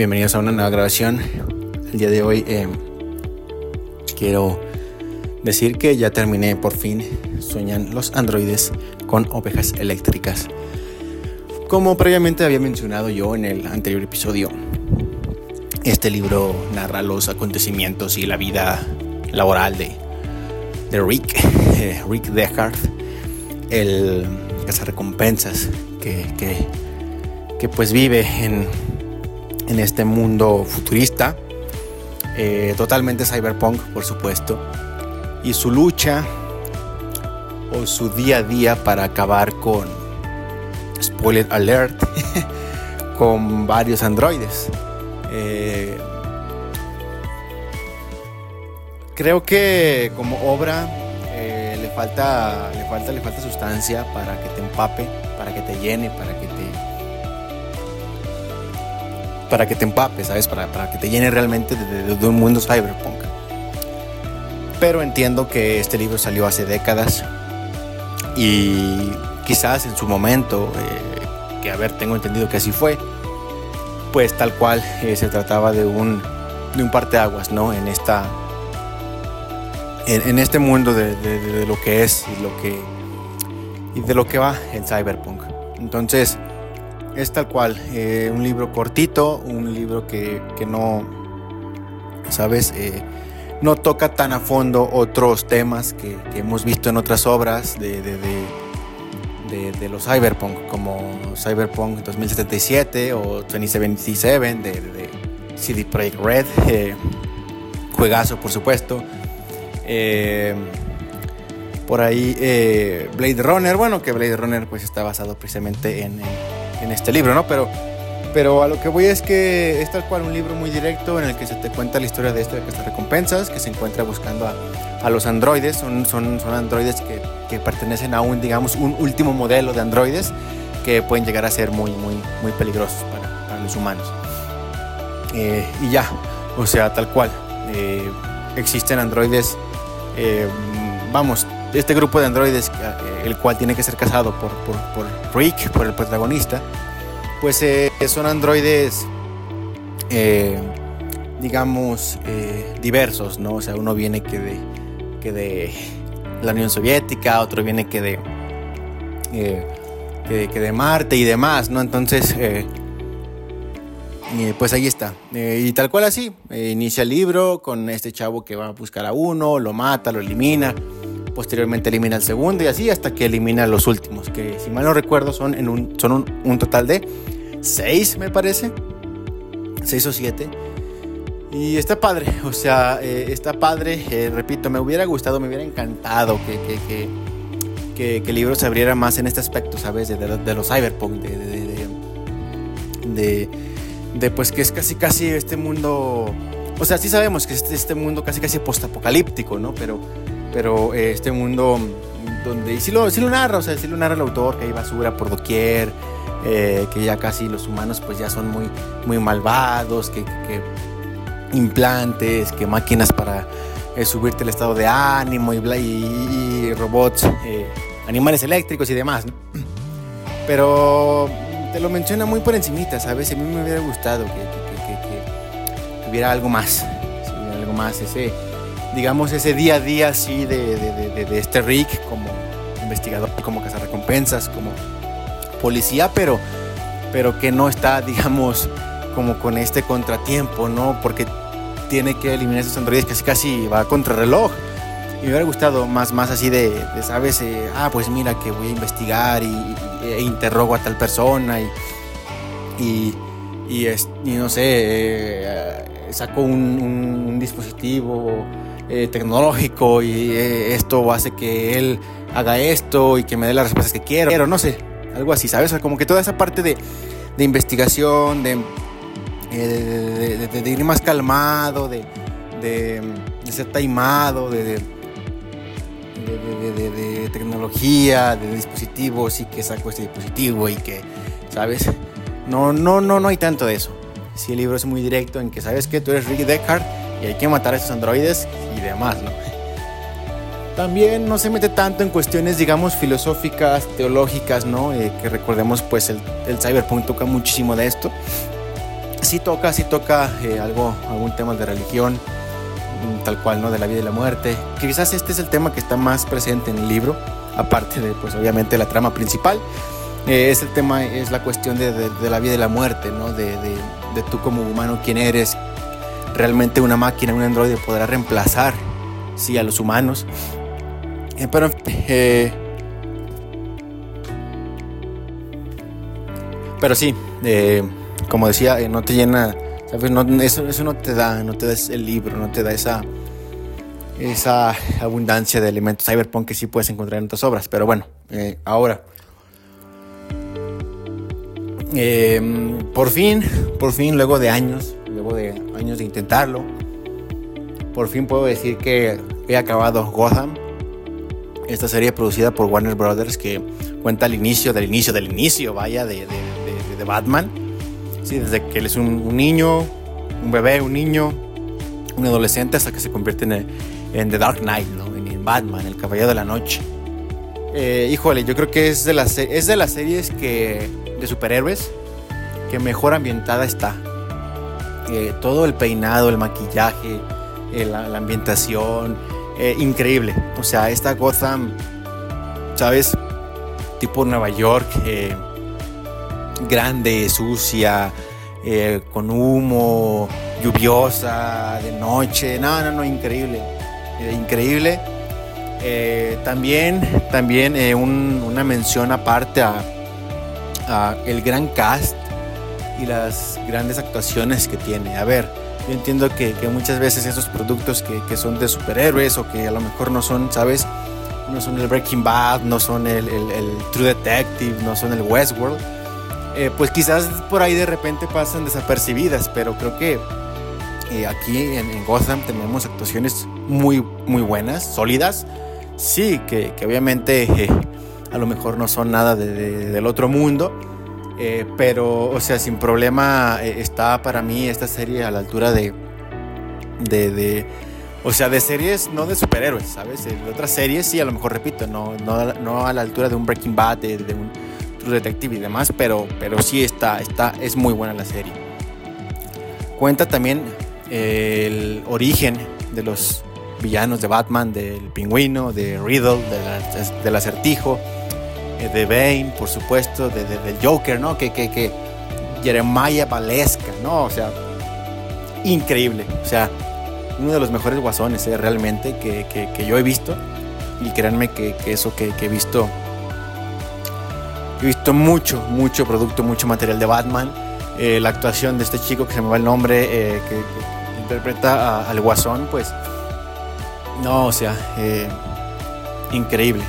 bienvenidos a una nueva grabación. El día de hoy eh, quiero decir que ya terminé por fin Sueñan los androides con ovejas eléctricas. Como previamente había mencionado yo en el anterior episodio, este libro narra los acontecimientos y la vida laboral de, de Rick, eh, Rick Deckard, el cazarrecompensas que, que, que pues vive en en este mundo futurista, eh, totalmente cyberpunk, por supuesto, y su lucha o su día a día para acabar con, spoiler alert, con varios androides. Eh, creo que como obra eh, le falta, le falta, le falta sustancia para que te empape, para que te llene, para que para que te empapes, ¿sabes? Para, para que te llene realmente de, un mundo cyberpunk. Pero entiendo que este libro salió hace décadas y quizás en su momento, eh, que a ver, tengo entendido que así fue, pues tal cual eh, se trataba de un, de un parteaguas, ¿no? En esta... En, este mundo de, lo que es y lo que y de lo que va el cyberpunk. Entonces, es tal cual, eh, un libro cortito, un libro que, no, ¿sabes? Eh, no toca tan a fondo otros temas que, hemos visto en otras obras de, de, los cyberpunk, como Cyberpunk 2077 o 2077 de, CD Projekt Red, eh, juegazo por supuesto. por ahí Blade Runner, bueno que Blade Runner pues está basado precisamente en en este libro, ¿no? Pero, pero a lo que voy es que es tal cual un libro muy directo en el que se te cuenta la historia de este estas recompensas, que se encuentra buscando a, los androides, son, son, son androides que, que, pertenecen a un, digamos, un último modelo de androides que pueden llegar a ser muy, muy, muy peligrosos para, para los humanos. Eh, y ya, o sea, tal cual. Eh, existen androides, eh, vamos, este grupo de androides, eh, el cual tiene que ser cazado por, por, por Rick, por el protagonista, pues eh, son androides, eh, digamos, diversos, ¿no? O sea, uno viene que de, que de la Unión Soviética, otro viene que de, que, que, de Marte y demás, ¿no? Entonces, pues ahí está. y tal cual así, inicia el libro con este chavo que va a buscar a uno, lo mata, lo elimina posteriormente elimina el segundo y así hasta que elimina los últimos, que si mal no recuerdo son, en un, son un, total de seis, me parece, seis o siete. Y está padre, o sea, eh, está padre, eh, repito, me hubiera gustado, me hubiera encantado que, que, que, que, el libro se abriera más en este aspecto, ¿sabes? De, de, los cyberpunk, de, de, de, pues que es casi casi este mundo, o sea, sí sabemos que es este mundo casi casi postapocalíptico, ¿no? Pero pero eh, este mundo donde, y si lo, lo narra, o sea, si lo narra el autor, que hay basura por doquier, eh, que ya casi los humanos pues ya son muy, muy malvados, que, implantes, que máquinas para eh, subirte el estado de ánimo y, y, robots, animales eléctricos y demás, Pero te lo menciona muy por encimita, ¿sabes? A mí me hubiera gustado que, que hubiera algo más, algo más, ese digamos, ese día a día así de, de, de, este Rick como investigador, como cazarrecompensas, como policía, pero, pero que no está, digamos, como con este contratiempo, ¿no? Porque tiene que eliminar esos androides casi casi va contra reloj. Y me hubiera gustado más, más así de, ¿sabes? Eh, ah, pues mira que voy a investigar y, e interrogo a tal persona y, y, y, es, y no sé, eh, saco un dispositivo eh, tecnológico y eh, esto hace que él haga esto y que me dé las respuestas que quiero, pero no sé, algo así, ¿sabes? como que toda esa parte de, de investigación, de, eh, de, ir más calmado, de, de, ser taimado, de, de, tecnología, de dispositivos y que saco este dispositivo y que, ¿sabes? No, no, no, no hay tanto de eso. Si el libro es muy directo en que sabes que tú eres Ricky Deckard y hay que matar a esos androides y demás, ¿no? También no se mete tanto en cuestiones, digamos, filosóficas, teológicas, ¿no? Eh, que recordemos, pues el, el cyberpunk toca muchísimo de esto. sí toca, sí toca eh, algo, algún tema de religión, mm, tal cual, ¿no? De la vida y la muerte. Quizás este es el tema que está más presente en el libro, aparte de, pues obviamente, la trama principal. Eh, es el tema, es la cuestión de, de, la vida y la muerte, ¿no? De, de, tú como humano, quién eres. Realmente una máquina, un androide podrá reemplazar, sí, a los humanos. Eh, pero, pero sí, como decía, eh, no te llena, eso, eso no te da, no te da el libro, no te da esa, esa abundancia de elementos cyberpunk que sí puedes encontrar en otras obras. Pero bueno, eh, ahora. Por fin, por fin, luego de años, luego de años de intentarlo, por fin puedo decir que he acabado Gotham. Esta serie producida por Warner Brothers que cuenta el inicio del inicio del inicio, vaya, de, de, Batman desde que él es un, niño, un bebé, un niño, un adolescente, hasta que se convierte en, en The Dark Knight, ¿no? en, Batman, el Caballero de la Noche. Eh, híjole, yo creo que es de, las, es de las series que, de superhéroes que mejor ambientada está. Eh, todo el peinado, el maquillaje, eh, la, ambientación, increíble. O sea, esta Gotham, ¿sabes? Tipo Nueva York grande, sucia, eh, con humo, lluviosa, de noche. No, no, no, increíble. Eh, increíble. Eh, también también una mención aparte a, el gran cast y las grandes actuaciones que tiene. A ver, yo entiendo que, muchas veces esos productos que, son de superhéroes o que a lo mejor no son, ¿sabes? No son el Breaking Bad, no son el True Detective, no son el Westworld eh, pues quizás por ahí de repente pasan desapercibidas, pero creo que eh, aquí en, Gotham tenemos actuaciones muy, muy buenas, sólidas. Sí, que, obviamente eh, a lo mejor no son nada del otro mundo, pero, o sea, sin problema está para mí esta serie a la altura de, de, o sea, de series no de superhéroes, ¿sabes? De otras series, sí, a lo mejor repito, no, no, no a la altura de un Breaking Bad, de, un True Detective y demás, pero, pero sí está, está, es muy buena la serie. Cuenta también eh, el origen de los villanos de Batman, del pingüino, de Riddle, del acertijo, eh, de Bane, por supuesto, de, del Joker, ¿no? Que, que, que Jeremiah Valesca, ¿no? O sea, increíble. O sea, uno de los mejores guasones, ¿eh? realmente, que, que, yo he visto. Y créanme que, eso que, he visto He visto mucho, mucho producto, mucho material de Batman. Eh, la actuación de este chico que se me va el nombre, eh, que, interpreta al Guasón, pues. No, o sea, eh, increíble.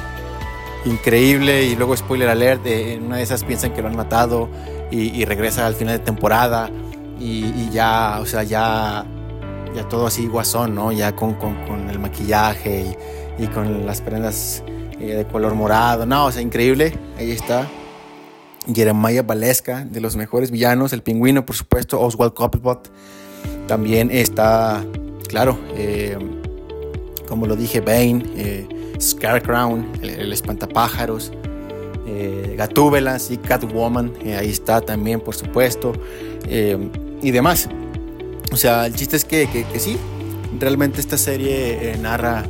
Increíble. Y luego, spoiler alert, en una de esas piensan que lo han matado y, regresa al final de temporada. Y, ya, o sea, ya, ya todo así guasón, ¿no? Ya con, con, el maquillaje y, con las prendas de color morado. No, o sea, increíble. Ahí está. Jeremiah Valesca, de los mejores villanos, el pingüino, por supuesto, Oswald Cobblepot. También está, claro, eh, como lo dije, Bane, eh, Scarecrow, el, espantapájaros, eh, Gatúbela, sí, Catwoman, eh, ahí está también, por supuesto, y demás. O sea, el chiste es que, que sí, realmente esta serie narra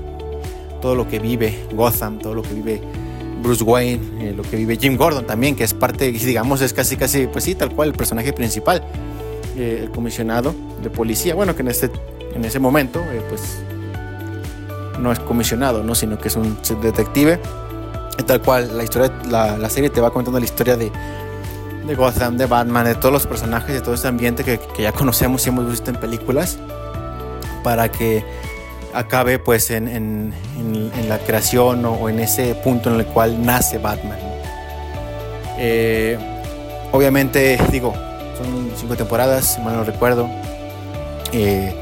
todo lo que vive Gotham, todo lo que vive Bruce Wayne, eh, lo que vive Jim Gordon también, que es parte, digamos, es casi, casi, pues sí, tal cual, el personaje principal, eh, el comisionado de policía, bueno, que en, este, en ese momento, eh, pues, no es comisionado, ¿no? Sino que es un detective, tal cual, la historia, la, la serie te va contando la historia de, de Gotham, de Batman, de todos los personajes, de todo este ambiente que, que ya conocemos y hemos visto en películas, para que acabe pues en, en, la creación o, en ese punto en el cual nace Batman. Eh, obviamente, digo, son cinco temporadas, si mal no recuerdo. Eh,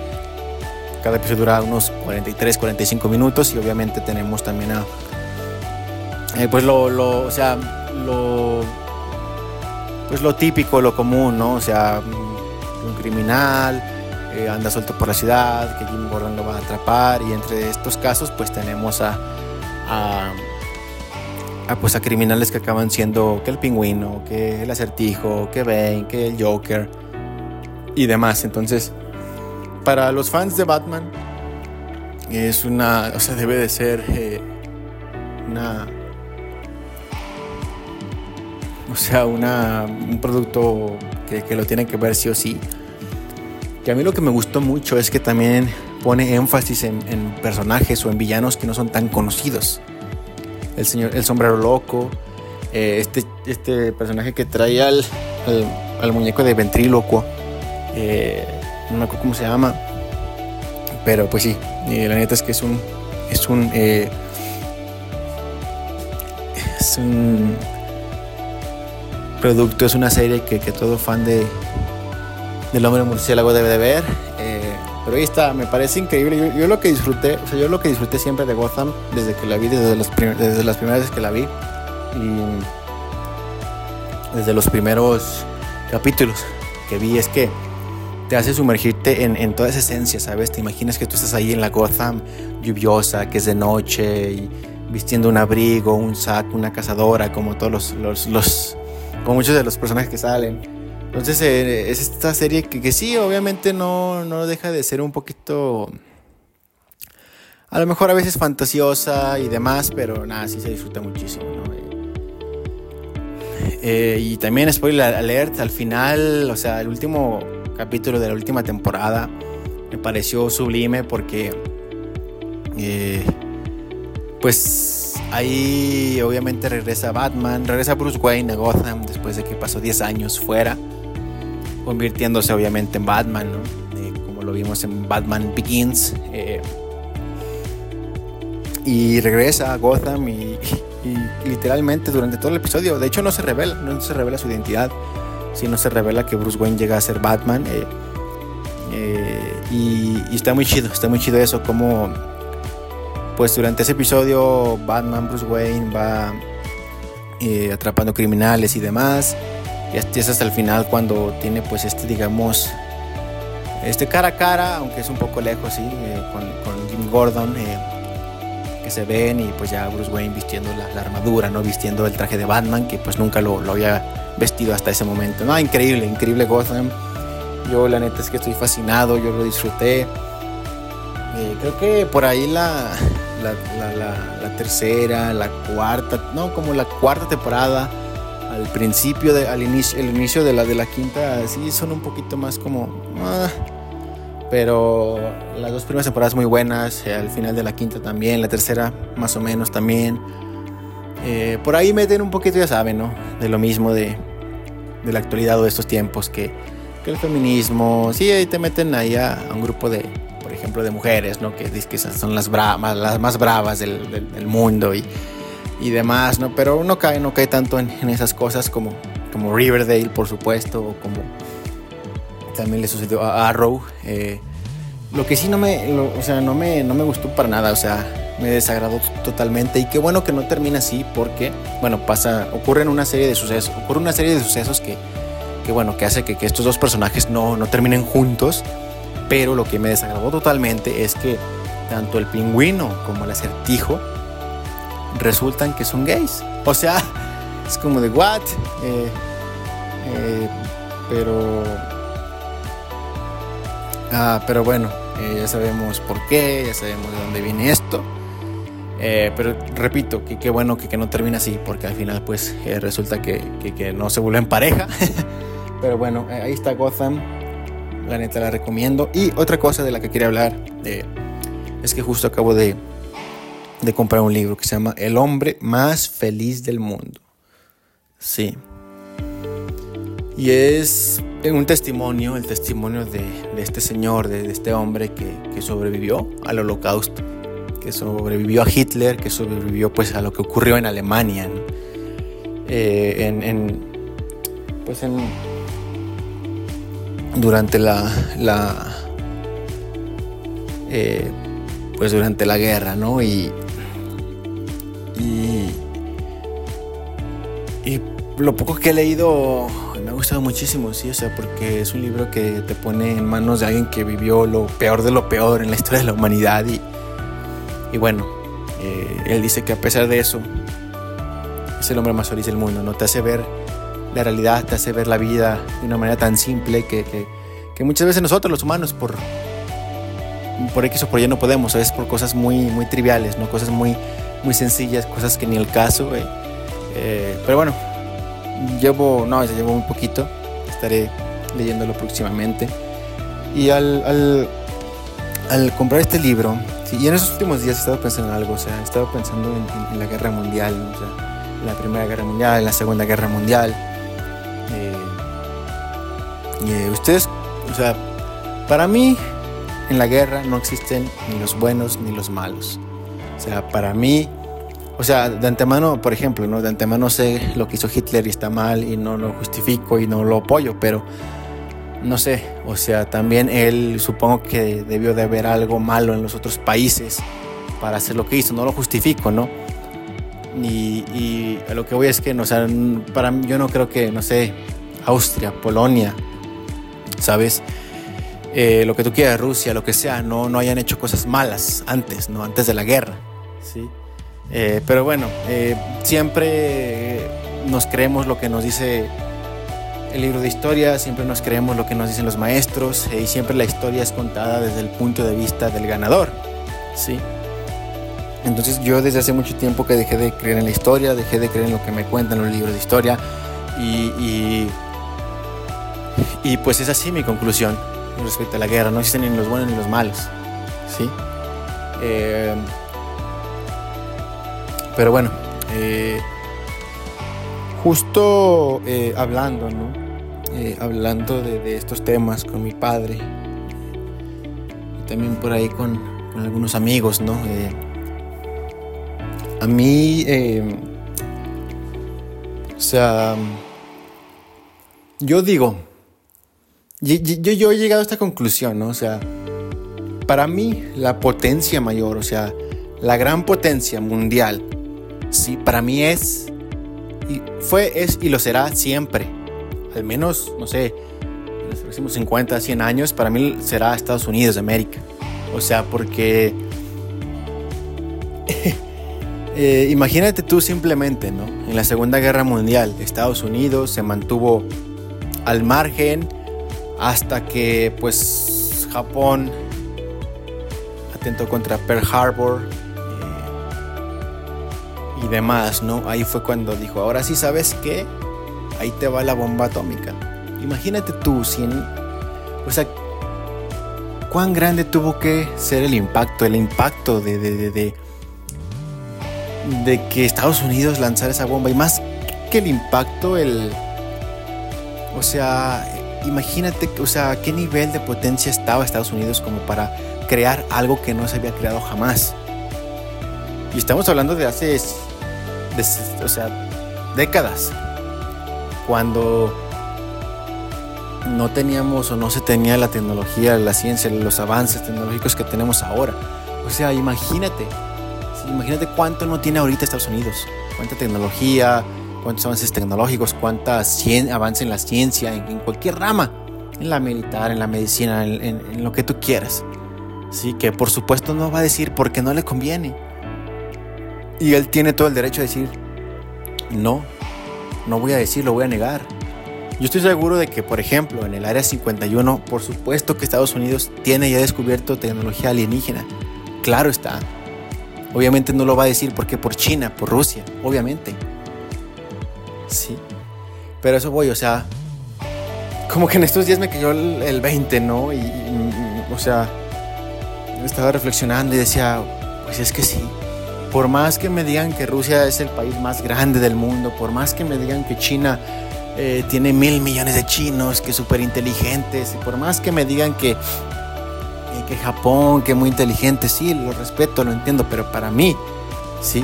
cada episodio dura unos 43, 45 minutos y obviamente tenemos también a... Eh, pues lo, lo, o sea, lo... Pues lo típico, lo común, ¿no? O sea, un criminal, eh, anda suelto por la ciudad, que Jim Gordon lo va a atrapar y entre estos casos pues tenemos a, a, pues a criminales que acaban siendo que el pingüino, que el acertijo, que Bane, que el Joker y demás. Entonces, para los fans de Batman, es una, o sea, debe de ser eh, una, o sea, una, un producto que, lo tienen que ver sí o sí. Y a mí lo que me gustó mucho es que también pone énfasis en, personajes o en villanos que no son tan conocidos. El señor, el sombrero loco, eh, este, este personaje que trae al, al, muñeco de ventrílocuo, eh, no me acuerdo cómo se llama, pero pues sí, la neta es que es un, es un, eh, es un producto, es una serie que, que todo fan de, del hombre murciélago debe de ver. Eh, pero ahí está, me parece increíble. Yo, lo que disfruté, o sea, yo lo que disfruté siempre de Gotham desde que la vi, desde, desde las primeras veces que la vi. Y desde los primeros capítulos que vi es que te hace sumergirte en, en, toda esa esencia, ¿sabes? Te imaginas que tú estás ahí en la Gotham lluviosa, que es de noche, y vistiendo un abrigo, un saco, una cazadora, como todos los, los, como muchos de los personajes que salen. Entonces eh, es esta serie que, que, sí, obviamente no, no deja de ser un poquito... A lo mejor a veces fantasiosa y demás, pero nada, sí se disfruta muchísimo, ¿no? Eh, y también spoiler alert, al final, o sea, el último capítulo de la última temporada. Me pareció sublime porque eh, pues ahí obviamente regresa Batman, regresa Bruce Wayne a Gotham después de que pasó 10 años fuera, convirtiéndose obviamente en Batman, eh, como lo vimos en Batman Begins. Eh, y regresa a Gotham y, literalmente durante todo el episodio, de hecho no se revela, no se revela su identidad si no se revela que Bruce Wayne llega a ser Batman. Eh, eh, y, está muy chido, está muy chido eso, como pues durante ese episodio Batman, Bruce Wayne va eh, atrapando criminales y demás. Y es hasta el final cuando tiene pues este, digamos, este cara a cara, aunque es un poco lejos, sí, con, Jim Gordon que se ven y pues ya Bruce Wayne vistiendo la, armadura, ¿no? Vistiendo el traje de Batman, que pues nunca lo, lo había vestido hasta ese momento. No, increíble, increíble Gotham. Yo la neta es que estoy fascinado, yo lo disfruté. Eh, creo que por ahí la, la, tercera, la cuarta, no, como la cuarta temporada, al principio, de, al inicio, el inicio de la, de la quinta, sí son un poquito más como... Ah, pero las dos primeras temporadas muy buenas, eh, al final de la quinta también, la tercera más o menos también. Eh, por ahí meten un poquito, ya saben, ¿no? De lo mismo de, de la actualidad o de estos tiempos, que, que el feminismo, sí, ahí te meten ahí a, un grupo de, por ejemplo, de mujeres, ¿no? Que que son las, bravas, las más bravas del, del, mundo y, y, demás, ¿no? Pero no cae, no cae tanto en, en, esas cosas como, como Riverdale, por supuesto, o como también le sucedió a Arrow. Eh, lo que sí no me, o sea, no me, no me gustó para nada, o sea, me desagradó totalmente y qué bueno que no termina así porque, bueno, pasa, ocurren una serie de sucesos, ocurre una serie de sucesos que, que bueno, que hace que, estos dos personajes no, no terminen juntos, pero lo que me desagradó totalmente es que tanto el pingüino como el acertijo resultan que son gays. O sea, es como de, ¿what? Eh, eh, pero... Ah, pero bueno, eh, ya sabemos por qué, ya sabemos de dónde viene esto. Eh, pero repito, que qué bueno que, no termina así, porque al final pues eh, resulta que, no se vuelven pareja. pero bueno, eh, ahí está Gotham, la neta la recomiendo. Y otra cosa de la que quería hablar es que justo acabo de, comprar un libro que se llama El hombre más feliz del mundo. Sí. Y es un testimonio, el testimonio de, este señor, de, de este hombre que, que sobrevivió al holocausto que sobrevivió a Hitler, que sobrevivió pues a lo que ocurrió en Alemania, eh, en, pues en, durante la, la eh, pues durante la guerra, ¿no? Y, y, y lo poco que he leído me ha gustado muchísimo, sí, o sea, porque es un libro que te pone en manos de alguien que vivió lo peor de lo peor en la historia de la humanidad y, y bueno, eh, él dice que a pesar de eso, es el hombre más feliz del mundo, ¿no? Te hace ver la realidad, te hace ver la vida de una manera tan simple que, que muchas veces nosotros los humanos por por X o por Y no podemos, es por cosas muy, muy triviales, ¿no? cosas muy, muy sencillas, cosas que ni el caso. Eh, pero bueno, llevo, no, ya llevo un poquito, estaré leyéndolo próximamente. Y al, al comprar este libro, y en esos últimos días he estado pensando en algo, o sea, he estado pensando en, la guerra mundial, o sea, en la Primera Guerra Mundial, en la Segunda Guerra Mundial. Eh, eh, ustedes, o sea, para mí en la guerra no existen ni los buenos ni los malos. O sea, para mí, o sea, de antemano, por ejemplo, ¿no? De antemano sé lo que hizo Hitler y está mal y no lo justifico y no lo apoyo, pero no sé, o sea, también él supongo que debió de haber algo malo en los otros países para hacer lo que hizo, no lo justifico, ¿no? Y, a lo que voy es que, no, o sea, para mí, yo no creo que, no sé, Austria, Polonia, ¿sabes? Eh, lo que tú quieras, Rusia, lo que sea, no, no hayan hecho cosas malas antes, ¿no? Antes de la guerra, ¿sí? Eh, pero bueno, eh, siempre nos creemos lo que nos dice el libro de historia, siempre nos creemos lo que nos dicen los maestros y siempre la historia es contada desde el punto de vista del ganador, ¿sí? Entonces yo desde hace mucho tiempo que dejé de creer en la historia, dejé de creer en lo que me cuentan los libros de historia y, y, pues es así mi conclusión respecto a la guerra. No existen ni los buenos ni los malos. ¿sí? Eh, pero bueno, eh, justo eh, hablando, ¿no? Hablando de, estos temas con mi padre y también por ahí con, algunos amigos, ¿no? a mí, o sea, yo digo, yo, yo, he llegado a esta conclusión, ¿no? O sea, para mí la potencia mayor, o sea, la gran potencia mundial, sí, para mí es, y fue, es y lo será siempre. Al menos, no sé, en los próximos 50, 100 años, para mí será Estados Unidos de América. O sea, porque... eh, imagínate tú simplemente, ¿no? En la Segunda Guerra Mundial, Estados Unidos se mantuvo al margen hasta que pues Japón atentó contra Pearl Harbor eh, y demás, ¿no? Ahí fue cuando dijo, ahora sí sabes qué, ahí te va la bomba atómica. Imagínate tú, si o sea, cuán grande tuvo que ser el impacto, el impacto de, de, de que Estados Unidos lanzara esa bomba y más que el impacto, el, o sea, imagínate, o sea, qué nivel de potencia estaba Estados Unidos como para crear algo que no se había creado jamás. Y estamos hablando de hace, o sea, décadas, cuando no teníamos o no se tenía la tecnología, la ciencia, los avances tecnológicos que tenemos ahora. O sea, imagínate, imagínate cuánto no tiene ahorita Estados Unidos, cuánta tecnología, cuántos avances tecnológicos, cuánta avance en la ciencia, en, cualquier rama, en la militar, en la medicina, en, lo que tú quieras. Sí, que por supuesto no va a decir porque no le conviene. Y él tiene todo el derecho a decir, no, no voy a decir, lo voy a negar. Yo estoy seguro de que, por ejemplo, en el Área 51, por supuesto que Estados Unidos tiene ya descubierto tecnología alienígena. Claro está. Obviamente no lo va a decir porque por China, por Rusia, obviamente. Sí. Pero eso voy, o sea, como que en estos días me cayó el, 20, ¿no? Y, o sea, estaba reflexionando y decía, pues es que sí. Por más que me digan que Rusia es el país más grande del mundo, por más que me digan que China eh, tiene mil millones de chinos, que súper inteligentes, y por más que me digan que, eh, que Japón, que muy inteligente, sí, lo respeto, lo entiendo, pero para mí, sí,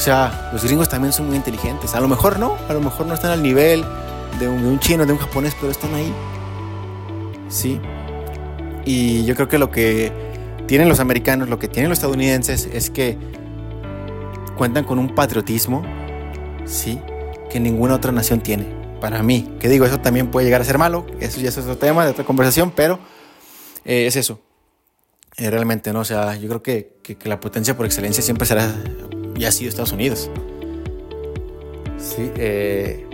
o sea, los gringos también son muy inteligentes. A lo mejor no, a lo mejor no están al nivel de un, chino, de un japonés, pero están ahí. Sí. Y yo creo que lo que tienen los americanos, lo que tienen los estadounidenses es que cuentan con un patriotismo, sí, que ninguna otra nación tiene. Para mí, que digo, eso también puede llegar a ser malo, eso ya es otro tema de otra conversación, pero eh, es eso. Eh, realmente, ¿no? O sea, yo creo que, que la potencia por excelencia siempre será y ha sido Estados Unidos. Sí, eh,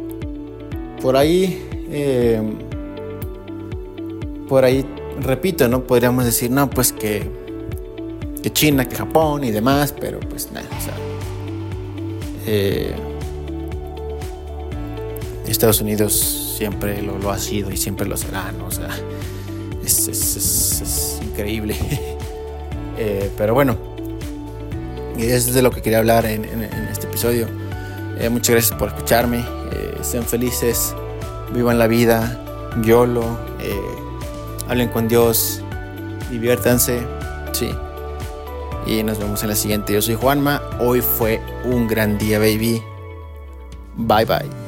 por ahí, por ahí, repito, ¿no? Podríamos decir, no, pues que, que China, que Japón y demás, pero pues nada, o sea, eh, Estados Unidos siempre lo, ha sido y siempre lo será, ¿no? O sea, es, increíble. Eh, pero bueno, es de lo que quería hablar en, este episodio. Eh, muchas gracias por escucharme. sean felices, vivan la vida, YOLO, hablen con Dios, diviértanse, sí. Y nos vemos en la siguiente. Yo soy Juanma. Hoy fue un gran día, baby. Bye bye.